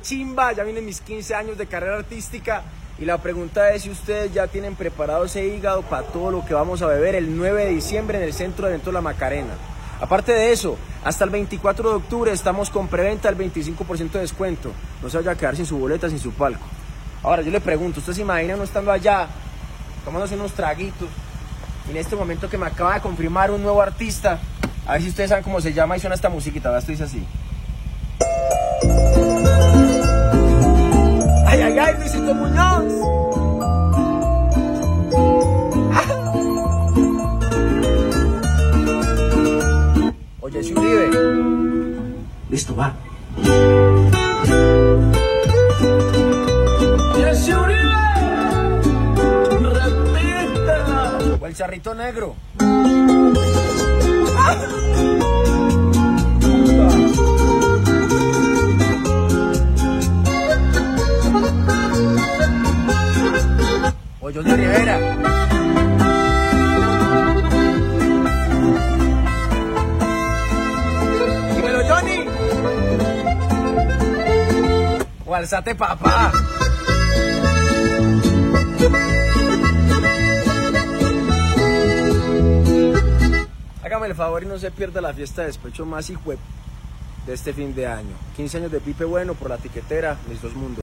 Chimba, ya vienen mis 15 años de carrera artística y la pregunta es si ustedes ya tienen preparado ese hígado para todo lo que vamos a beber el 9 de diciembre en el centro de evento La Macarena. Aparte de eso, hasta el 24 de octubre estamos con preventa al 25% de descuento. No se vaya a quedar sin su boleta, sin su palco. Ahora yo le pregunto, ¿usted se imagina no estando allá, tomándose unos traguitos, y en este momento que me acaba de confirmar un nuevo artista, a ver si ustedes saben cómo se llama y suena esta musiquita. Esto dice así. Si Uribe. Listo, va. Jesse Uribe, repítela. O el charrito negro. O Johnny Rivera. O papá. Hágame el favor y no se pierda la fiesta de despecho más hijo de este fin de año. 15 años de Pipe Bueno por la tiquetera, mis dos mundos.